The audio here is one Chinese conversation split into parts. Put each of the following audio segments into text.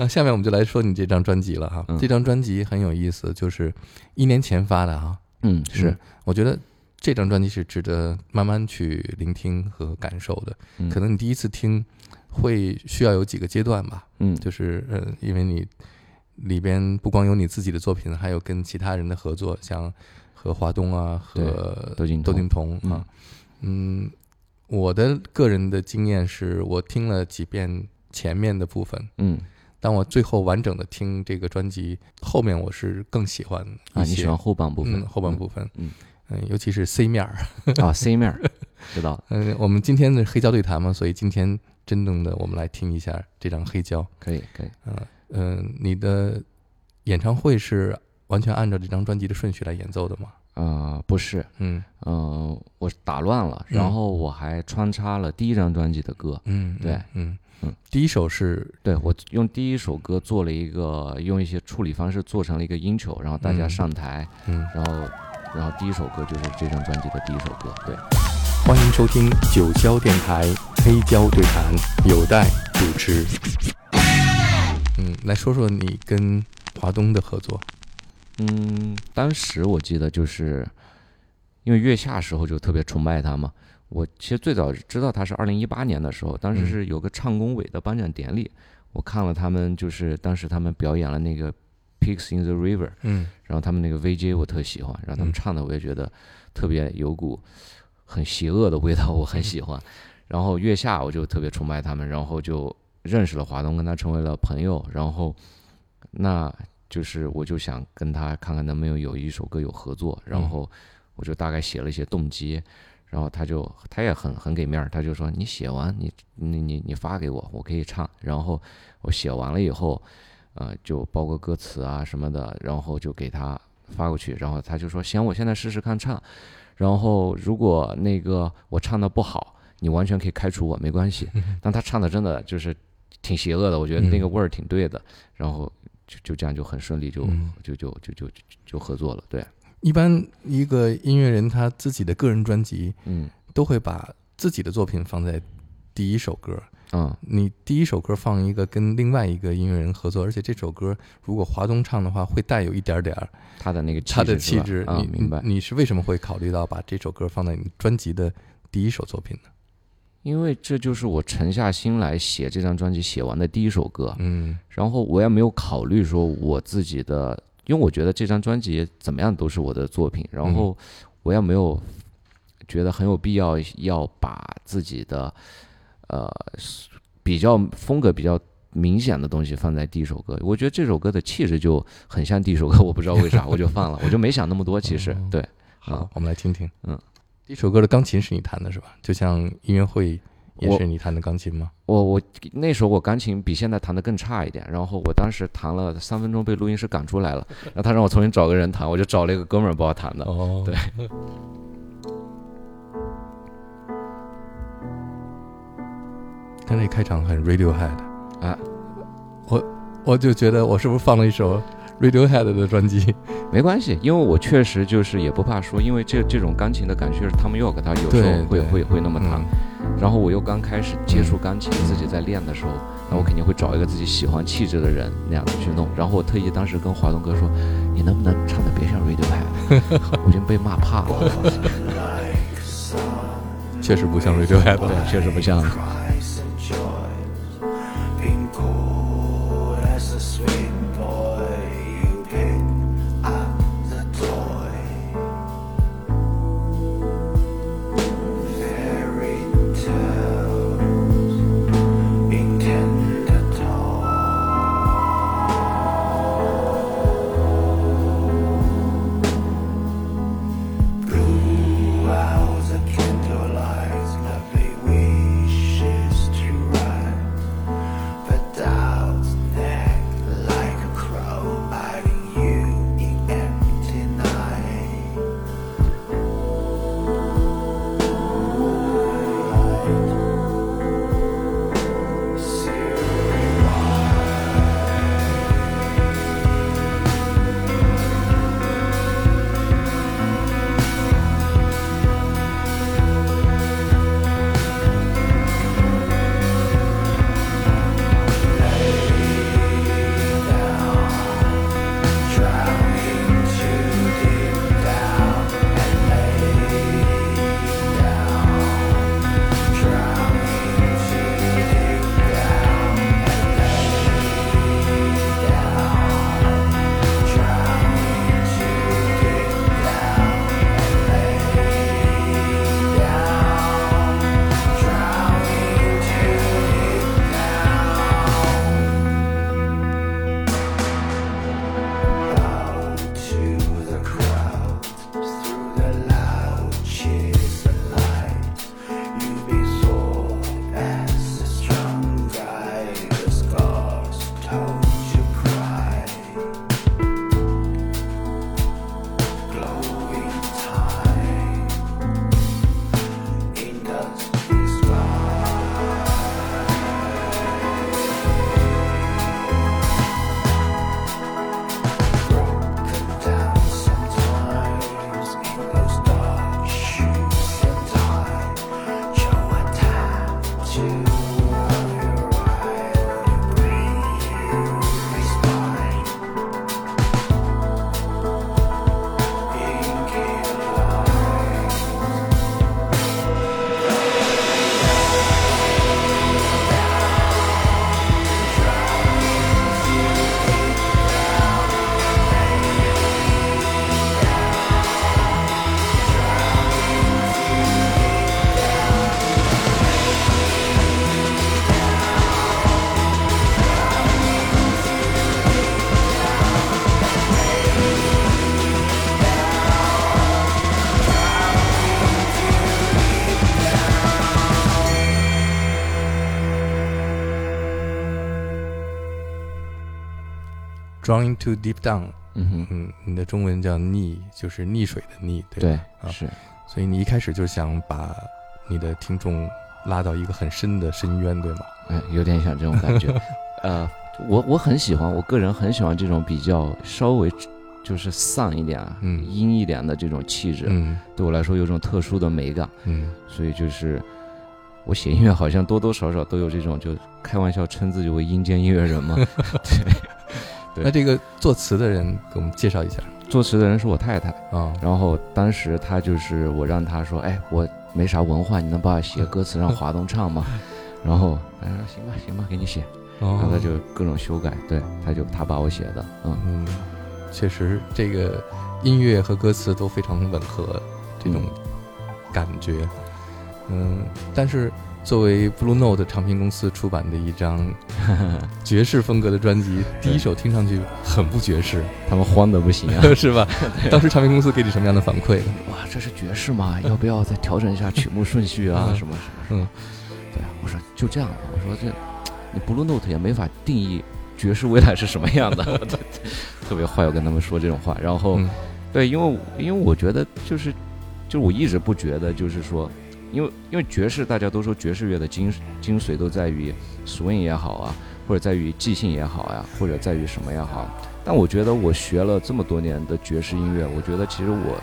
那下面我们就来说你这张专辑了哈。嗯这张专辑很有意思，就是一年前发的哈。嗯，是嗯，我觉得这张专辑是值得慢慢去聆听和感受的。嗯可能你第一次听会需要有几个阶段吧，嗯，就是呃，因为你里边不光有你自己的作品，还有跟其他人的合作，像和华东啊和窦靖窦靖童嗯啊，嗯，我的个人的经验是我听了几遍前面的部分，嗯当我最后完整的听这个专辑后面，我是更喜欢啊，你喜欢后半部分嗯，后半部分，嗯。嗯，尤其是 C 面儿，啊，C 面儿知道，嗯，我们今天的黑胶对谈嘛，所以今天真正的我们来听一下这张黑胶，可以可以，嗯嗯，你的演唱会是完全按照这张专辑的顺序来演奏的吗？呃，不是，嗯。嗯，我打乱了，嗯。然后我还穿插了第一张专辑的歌，嗯，对。嗯嗯，第一首是对我用第一首歌做了一个用一些处理方式做成了一个 intro，然后大家嗯。上台，嗯，然后然后第一首歌就是这张专辑的第一首歌，对，欢迎收听九霄电台黑胶对谈，有待主持。嗯，来说说你跟华东的合作。嗯，当时我记得就是因为月下时候就特别崇拜他嘛。我其实最早知道他是二零一八年的时候，当时嗯是有个唱工委的颁奖典礼，我看了他们就是当时他们表演了那个《Pigs in the River》，嗯然后他们那个 VJ 我特喜欢，然后他们嗯唱的我也觉得特别有股很邪恶的味道，我很喜欢。然后月下我就特别崇拜他们，然后就认识了华东，跟他成为了朋友。然后那就是我就想跟他看看能不能有一首歌有合作，然后我就大概写了一些动机。然后他就他也很很给面儿，他就说你写完你你你你发给我，我可以唱。然后我写完了以后，呃，就包括歌词啊什么的，然后就给他发过去，然后他就说行，我现在试试看唱，然后如果那个我唱的不好，你完全可以开除我，没关系。但他唱的真的就是挺邪恶的，我觉得那个味儿挺对的，然后就就这样就很顺利就嗯就就就就就就合作了，对，一般一个音乐人他自己的个人专辑嗯都会把自己的作品放在第一首歌。嗯你第一首歌放一个跟另外一个音乐人合作，而且这首歌如果华东唱的话，会带有一点点儿他的那个他的气气质。你明白。你是为什么会考虑到把这首歌放在你专辑的第一首作品呢？因为这就是我沉下心来写这张专辑写完的第一首歌，嗯然后我也没有考虑说我自己的，因为我觉得这张专辑怎么样都是我的作品，然后我也没有觉得很有必要要把自己的呃比较风格比较明显的东西放在第一首歌。我觉得这首歌的气质就很像第一首歌，我不知道为啥我就放了，我就没想那么多。其实哦对，好，我们来听听。嗯，第一首歌的钢琴是你弹的是吧？就像音乐会也是你弹的钢琴吗？我我那时候我钢琴比现在弹的更差一点，然后我当时弹了三分钟被录音师赶出来了，然后他让我重新找个人弹，我就找了一个哥们儿帮我弹的。哦，对。刚才开场很 Radiohead 啊，我我就觉得我是不是放了一首 Radiohead 的专辑？没关系，因为我确实就是也不怕说，因为这这种钢琴的感觉是 Tom York 他有时候会会会那么弹，嗯然后我又刚开始接触钢琴，自己在练的时候，那我肯定会找一个自己喜欢气质的人那样子去弄。然后我特意当时跟华东哥说，你能不能唱的别像 Radiohead？我已经被骂怕了，确实不像 Radiohead。对，确实不像。Drawing to deep down，嗯哼，嗯，你的中文叫溺，就是溺水的溺，对吧。对，啊是，所以你一开始就想把你的听众拉到一个很深的深渊，对吗？嗯，有点像这种感觉。呃，我我很喜欢，我个人很喜欢这种比较稍微就是丧一点阴一点的这种气质，嗯对我来说有种特殊的美感。嗯所以就是我写音乐好像多多少少都有这种，就开玩笑称自己为阴间音乐人嘛。对那这个作词的人给我们介绍一下作词的人是我太太，啊。然后当时她就是我让她说，哎，我没啥文化，你能帮我写歌词让华东唱吗？然后她说行吧，行吧，给你写。然后哦她就各种修改，对，她就她把我写的，嗯，嗯，确实，这个音乐和歌词都非常吻合，这种感觉。嗯，但是作为 Blue Note 唱片公司出版的一张 爵士风格的专辑，第一首听上去很不爵士，他们慌的不行啊。是吧？当时唱片公司给你什么样的反馈呢？哇，这是爵士吗？要不要再调整一下曲目顺序啊？嗯什么什么？嗯，对啊，我说就这样吧。我说这，你 Blue Note 也没法定义爵士未来是什么样的，特别坏。我跟他们说这种话，然后、嗯对，因为因为我觉得就是就是我一直不觉得就是说，因为因为爵士大家都说爵士乐的精精髓都在于 swing 也好啊，或者在于即兴也好呀、或者在于什么也好。但我觉得我学了这么多年的爵士音乐，我觉得其实我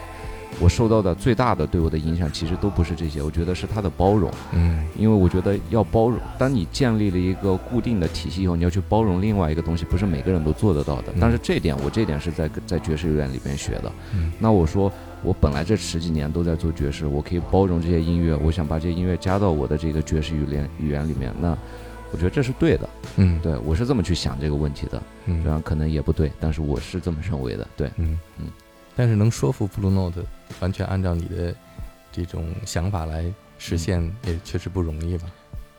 我受到的最大的对我的影响，其实都不是这些，我觉得是它的包容。嗯因为我觉得要包容，当你建立了一个固定的体系以后，你要去包容另外一个东西，不是每个人都做得到的嗯。但是这点，我这点是在在爵士乐里边学的。嗯那我说，我本来这十几年都在做爵士，我可以包容这些音乐，我想把这些音乐加到我的这个爵士语言语言里面，那我觉得这是对的。嗯。对我是这么去想这个问题的，嗯。虽然可能也不对，但是我是这么认为的。对，嗯。嗯。但是能说服 Blue Note 完全按照你的这种想法来实现，也确实不容易吧？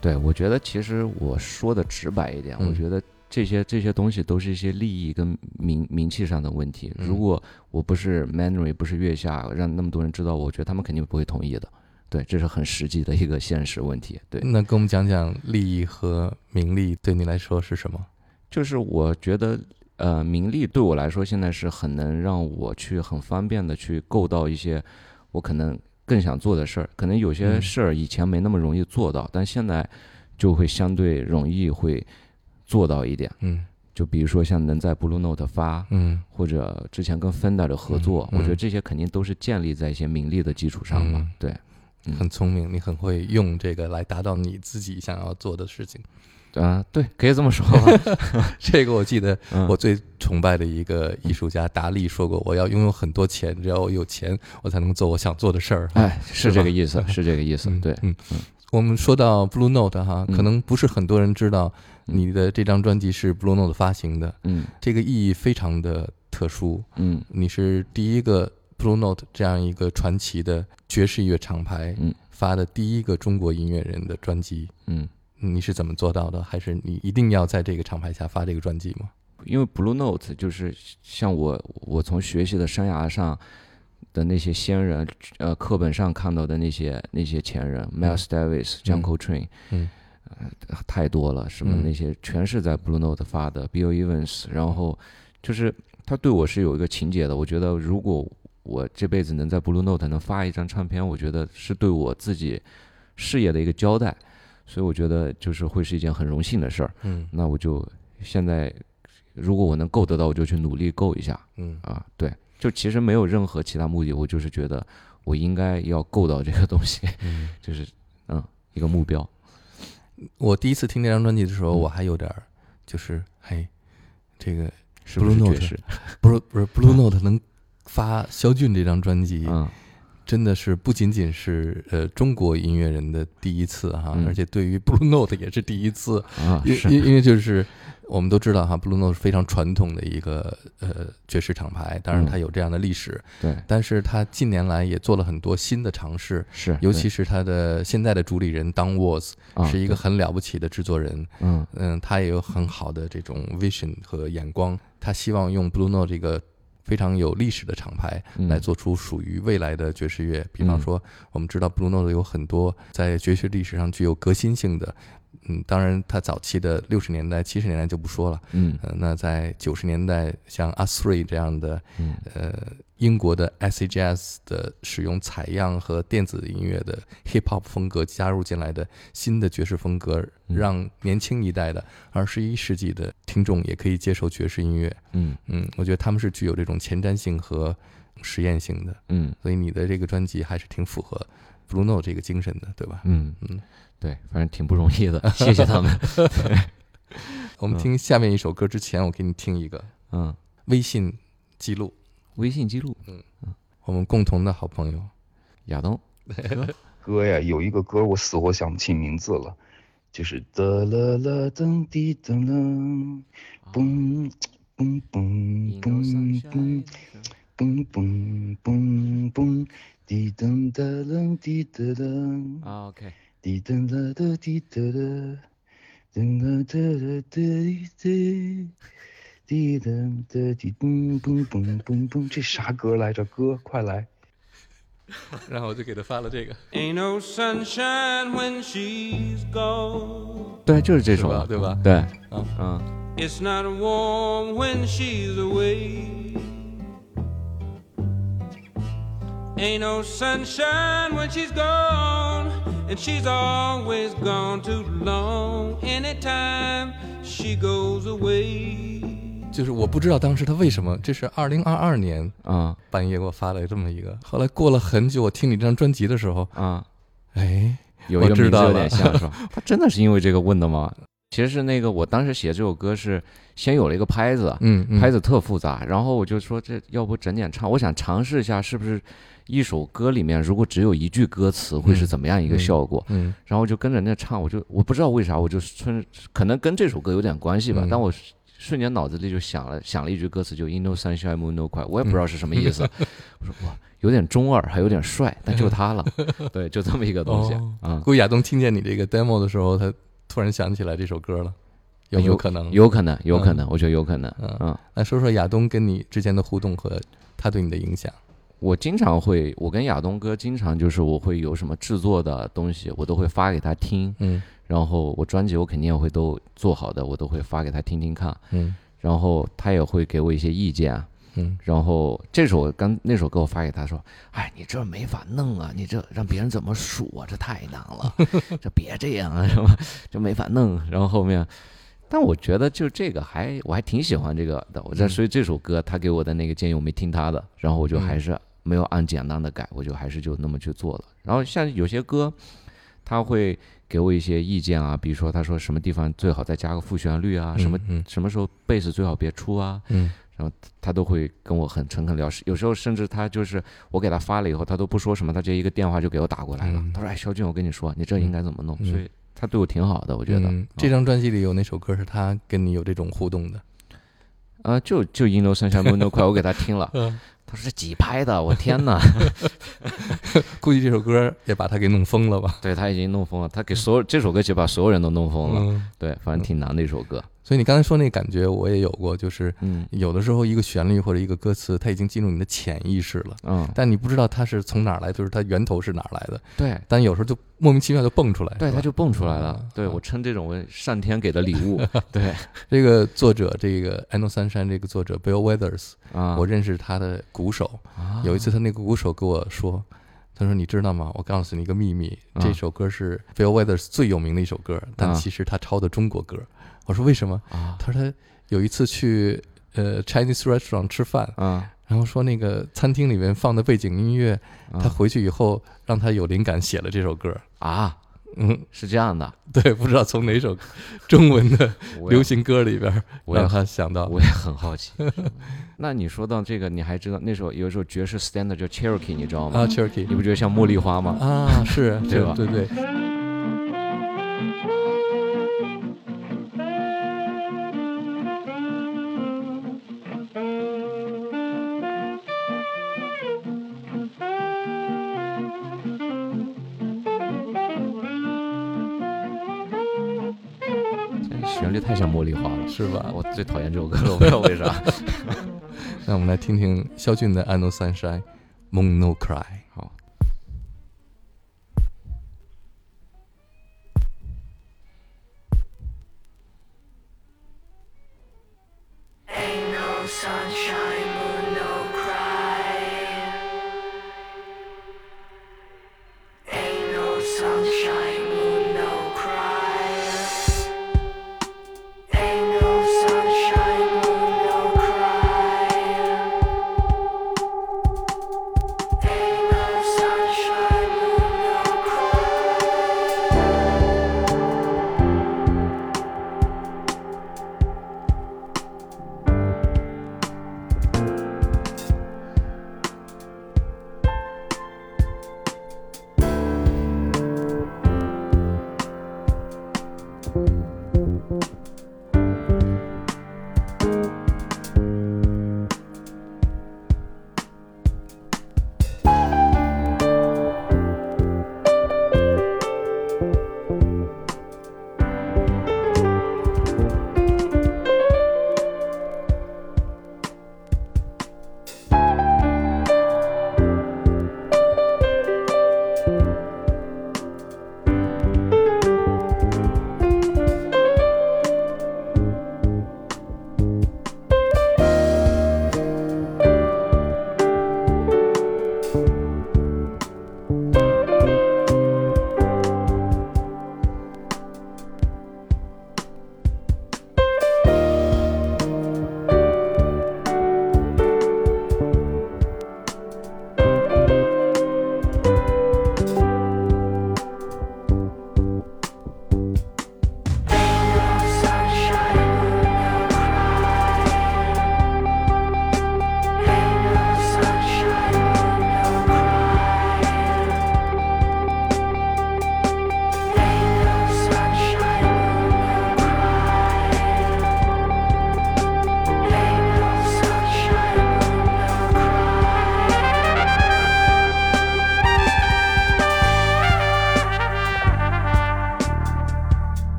对，我觉得其实我说的直白一点，嗯。我觉得这些这些东西都是一些利益跟名名气上的问题。嗯如果我不是 Mandarin，不是月下，让那么多人知道，我觉得他们肯定不会同意的。对，这是很实际的一个现实问题。对，那跟我们讲讲利益和名利对你来说是什么？就是我觉得，呃，名利对我来说现在是很能让我去很方便的去够到一些我可能更想做的事儿。可能有些嗯事儿以前没那么容易做到，但现在就会相对容易会做到一点。嗯就比如说像能在 Blue Note 发，嗯或者之前跟 Fender 的合作，我觉得这些肯定都是建立在一些名利的基础上嘛。嗯对，嗯很聪明，你很会用这个来达到你自己想要做的事情。啊、对，可以这么说吧。这个我记得嗯我最崇拜的一个艺术家达利说过：“我要拥有很多钱，只要我有钱，我才能做我想做的事儿。”哎，是这个意思，是这个意思。嗯，对，嗯，我们说到 Blue Note 哈，嗯可能不是很多人知道嗯你的这张专辑是 Blue Note 发行的，嗯这个意义非常的特殊。嗯你是第一个 Blue Note 这样一个传奇的爵士乐厂牌嗯发的第一个中国音乐人的专辑，嗯。你是怎么做到的？还是你一定要在这个厂牌下发这个专辑吗？因为 Blue Note 就是像我我从学习的生涯上的那些先人，呃，课本上看到的那些那些前人，Miles Davis、John Coltrane，嗯呃，太多了，什么嗯那些全是在 Blue Note 发的，Bill Evans，然后就是他对我是有一个情节的，我觉得如果我这辈子能在 Blue Note 能发一张唱片，我觉得是对我自己事业的一个交代，所以我觉得就是会是一件很荣幸的事儿。嗯那我就现在，如果我能够得到，我就去努力够一下嗯啊。对，就其实没有任何其他目的，我就是觉得我应该要够到这个东西，嗯。就是嗯一个目标。我第一次听这张专辑的时候，嗯我还有点儿，就是嘿，这个是不是 Blue Note 士？不是不是 Blue Note 能发肖俊这张专辑，嗯真的是不仅仅是呃中国音乐人的第一次哈，嗯。而且对于 Blue Note 也是第一次，啊，因因因为就是我们都知道哈，Blue Note 是非常传统的一个呃爵士厂牌，当然嗯。它有这样的历史，对，但是它近年来也做了很多新的尝试，是，尤其是它的现在的主理人 Don Watts 是一个啊很了不起的制作人，嗯。嗯，他也有很好的这种 vision 和眼光，他希望用 Blue Note 这个非常有历史的厂牌嗯来做出属于未来的爵士乐。比方嗯说，我们知道 Blue Note 有很多在爵士历史上具有革新性的，嗯，当然他早期的六十年代、七十年代就不说了。嗯呃，那在九十年代，像 Us Three 这样的嗯呃英国的 acid jazz 的使用采样和电子音乐的 hip hop 风格加入进来的新的爵士风格，嗯。让年轻一代的二十一世纪的听众也可以接受爵士音乐。嗯。嗯，我觉得他们是具有这种前瞻性和实验性的，嗯。所以你的这个专辑还是挺符合 Blue Note 这个精神的，对吧？嗯。嗯，对，反正挺不容易的，谢谢他们。我们听下面一首歌之前，我给你听一个嗯，微信记录，微信记录，嗯，我们共同的好朋友，亚东，哥呀，有一个歌我死活想不起名字了，就是哒啦啦噔滴噔啦，嘣嘣嘣嘣嘣嘣嘣嘣，滴噔哒啦滴噔啦，啊 OK，滴噔啦的滴噔啦，噔噔噔噔噔噔。滴噔哒滴嘣嘣嘣嘣嘣，这啥歌来着？哥，快来！然后我就给他发了这个， Ain't no sunshine when she's gone. 对，就是这是吧？首啊，对吧？对，啊嗯 It's not warm when she's away. Ain't no sunshine when she's gone, and she's always gone too long. Anytime she goes away. 就是我不知道当时他为什么，这是二零二二年啊半夜给我发了这么一个，后来过了很久，我听你这张专辑的时候，啊，哎，有一个名字有点像是吧？他真的是因为这个问的吗？其实是那个我当时写这首歌是先有了一个拍子，嗯，嗯。拍子特复杂，然后我就说这要不整点唱，我想尝试一下是不是一首歌里面如果只有一句歌词会是怎么样一个效果，嗯。然后我就跟着那唱，我就我不知道为啥，我就春可能跟这首歌有点关系吧，嗯。但我瞬间脑子里就想了想了一句歌词，就 In no sunshine moon no cry，我也不知道是什么意思，我说哇，有点中二，还有点帅，但就他了，对，就这么一个东西，哦嗯。估计亚东听见你这个 demo 的时候，他突然想起来这首歌了，有可能？。有可能，有可能，我觉得有可能。嗯嗯，来说说亚东跟你之间的互动和他对你的影响。我经常会，我跟亚东哥经常就是我会有什么制作的东西，我都会发给他听。嗯然后我专辑我肯定也会都做好的，我都会发给他听听看。嗯然后他也会给我一些意见。啊嗯然后这首刚那首歌我发给他说：“哎，你这没法弄啊，你这让别人怎么数啊？这太难了，这别这样啊，是吧？这没法弄。”然后后面，但我觉得就这个还我还挺喜欢这个的。我这嗯所以这首歌他给我的那个建议我没听他的，然后我就嗯还是没有按简单的改，我就还是就那么去做了。然后像有些歌，他会给我一些意见啊，比如说他说什么地方最好再加个副旋律啊，什么嗯什么时候贝斯最好别出啊，嗯他都会跟我很诚恳聊。有时候甚至他就是我给他发了以后，他都不说什么，他直接一个电话就给我打过来了。嗯他说：“哎，肖俊，我跟你说，你这应该怎么弄？”嗯所以他对我挺好的，我觉得。嗯这张专辑里有哪首歌是他跟你有这种互动的？啊、就就《In No Sunshine Moon No Cry》，我给他听了，嗯他说：“这几拍的，我天哪！”估计这首歌也把他给弄疯了吧？对他已经弄疯了，他给所有这首歌其实把所有人都弄疯了。嗯，对，反正挺难的一首歌。所以你刚才说那感觉我也有过，就是嗯有的时候一个旋律或者一个歌词，它已经进入你的潜意识了，嗯，但你不知道它是从哪儿来，就是它源头是哪儿来的，对但有时候就莫名其妙就蹦出来。对，它就蹦出来了嗯。对我称这种为上天给的礼物。对这个作者，这个《I Know Sunshine》这个作者 Bill Withers，、啊，我认识他的鼓手。啊有一次，他那个鼓手跟我说，他说：“你知道吗？我告诉你一个秘密，啊这首歌是 Bill Withers 最有名的一首歌，但啊其实他抄的中国歌。”我说：“为什么？”啊他说他有一次去呃 Chinese restaurant 吃饭，啊，然后说那个餐厅里面放的背景音乐，啊他回去以后让他有灵感写了这首歌。啊，嗯，是这样的。对，不知道从哪首中文的流行歌里边我让他想到。我也很好奇。那你说到这个，你还知道那首有一首爵士 standard 叫 Cherokee，你知道吗？啊，Cherokee 你不觉得像茉莉花吗？啊，是，对吧是对对。太像茉莉花了，是吧？我最讨厌这首歌了，我不知道为啥。那我们来听听肖俊的《I Know Sunshine Moon No Cry》。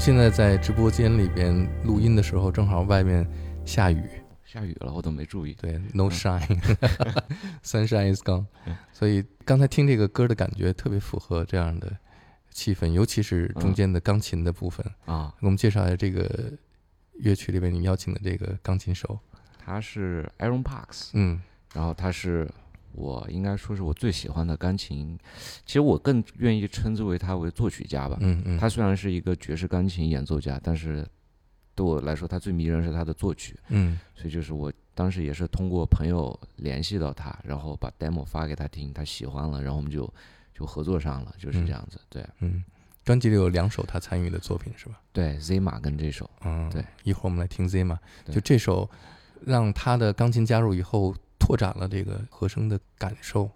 们现在在直播间里边录音的时候，正好外面下雨，下雨了，我都没注意。对，no shine，sunshine is gone。所以刚才听这个歌的感觉特别符合这样的气氛，尤其是中间的钢琴的部分。啊，给我们介绍一下这个乐曲里边你邀请的这个钢琴手。他是 Aaron Parks，嗯然后他是我应该说是我最喜欢的钢琴，其实我更愿意称之为他为作曲家吧。嗯嗯，他虽然是一个爵士钢琴演奏家，但是对我来说，他最迷人是他的作曲。嗯所以就是我当时也是通过朋友联系到他，然后把 demo 发给他听，他喜欢了，然后我们就就合作上了，就是这样子。对嗯，专辑里有两首他参与的作品是吧？对，Z 马跟这首，嗯，对，一会儿我们来听 Z 嘛，对就这首让他的钢琴加入以后，拓展了这个和声的感受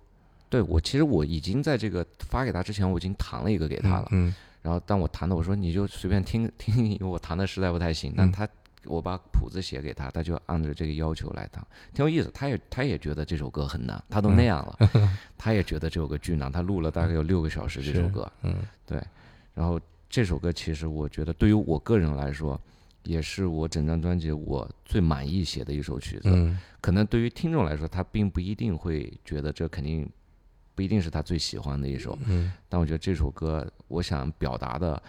对我其实我已经在这个发给他之前，我已经弹了一个给他了。嗯然后但我弹的，我说你就随便听 听，因为我弹的实在不太行。但嗯他我把谱子写给他，他就按照这个要求来弹，挺有意思。他也他也觉得这首歌很难，他都那样了，他也觉得这首歌巨难。他录了大概有六个小时这首歌，嗯对。然后这首歌其实我觉得对于我个人来说，也是我整张专辑我最满意写的一首曲子。嗯可能对于听众来说，他并不一定会觉得这肯定不一定是他最喜欢的一首。嗯但我觉得这首歌，我想表达的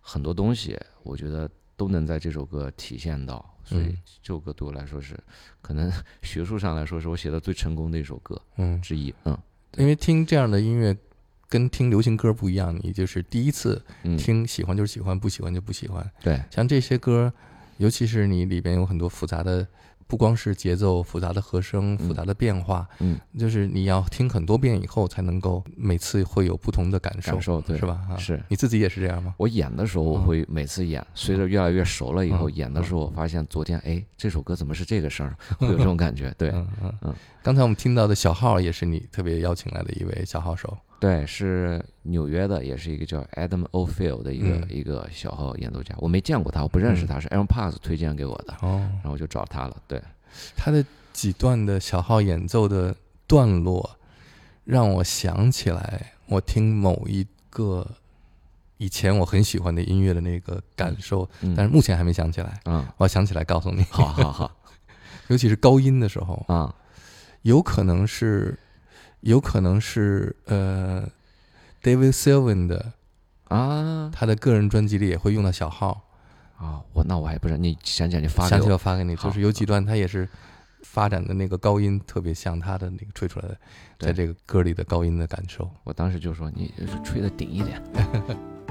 很多东西，我觉得都能在这首歌体现到。所以嗯这首歌对我来说是，可能学术上来说是我写的最成功的一首歌嗯，之一。嗯因为听这样的音乐跟听流行歌不一样，你就是第一次嗯，听，喜欢就是喜欢，不喜欢就不喜欢。对像这些歌，尤其是你里边有很多复杂的，不光是节奏、复杂的和声、复杂的变化，嗯，就是你要听很多遍以后，才能够每次会有不同的感受，感受对是吧？啊，是你自己也是这样吗？我演的时候，我嗯会每次演，随着越来越熟了以后，嗯演的时候，我发现昨天哎，这首歌怎么是这个声儿？会有这种感觉。对嗯嗯嗯。刚才我们听到的小号也是你特别邀请来的一位小号手，对，是纽约的，也是一个叫 Adam Ophel 的一个、嗯一个小号演奏家。我没见过他，我不认识他，是 Aaron Parks 推荐给我的，哦，然后我就找他了。对，他的几段的小号演奏的段落，让我想起来我听某一个以前我很喜欢的音乐的那个感受，嗯，但是目前还没想起来。嗯，我要想起来告诉你，好好好 尤其是高音的时候，啊，有可能是，有可能是呃，David Sylvian 的啊。他的个人专辑里也会用到小号，啊，我那我还不是，你想起来你发想起来给我。我发给你，就是有几段他也是发展的那个高音特别像他的那个吹出来的，在这个歌里的高音的感受。我当时就说你吹的顶一点。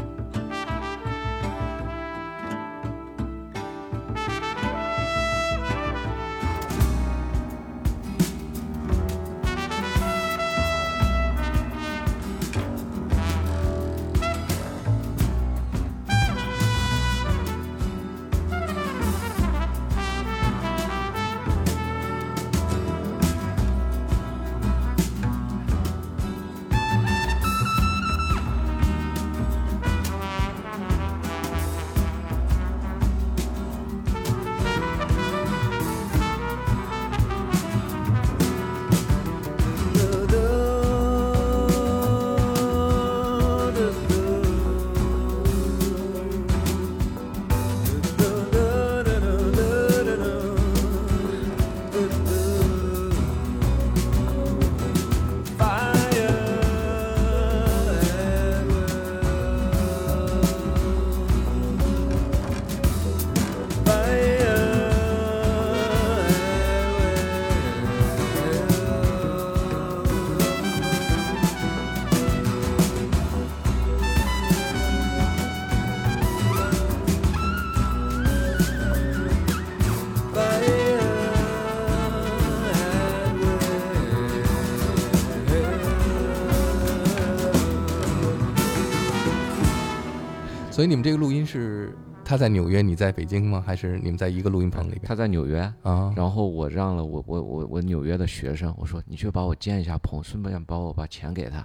所以你们这个录音是他在纽约，你在北京吗？还是你们在一个录音棚里边？他在纽约，啊，然后我让了我我我我纽约的学生，我说你去把我建一下棚，顺便帮我把钱给他，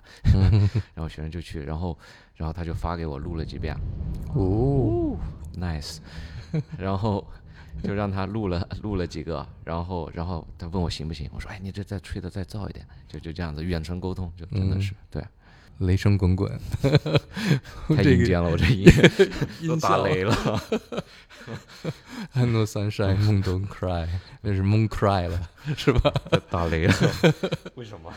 然后学生就去，然后然后他就发给我录了几遍。哦，，nice，然后就让他录了 录了几个，然后然后他问我行不行，我说哎你这再吹的再燥一点，就就这样子远程沟通，就真的是、对，雷声滚滚，太阴间了，我这音都打雷了，I know sunshine, moon don't cry，那是 moon cry 了，是吧？打雷了，为什么？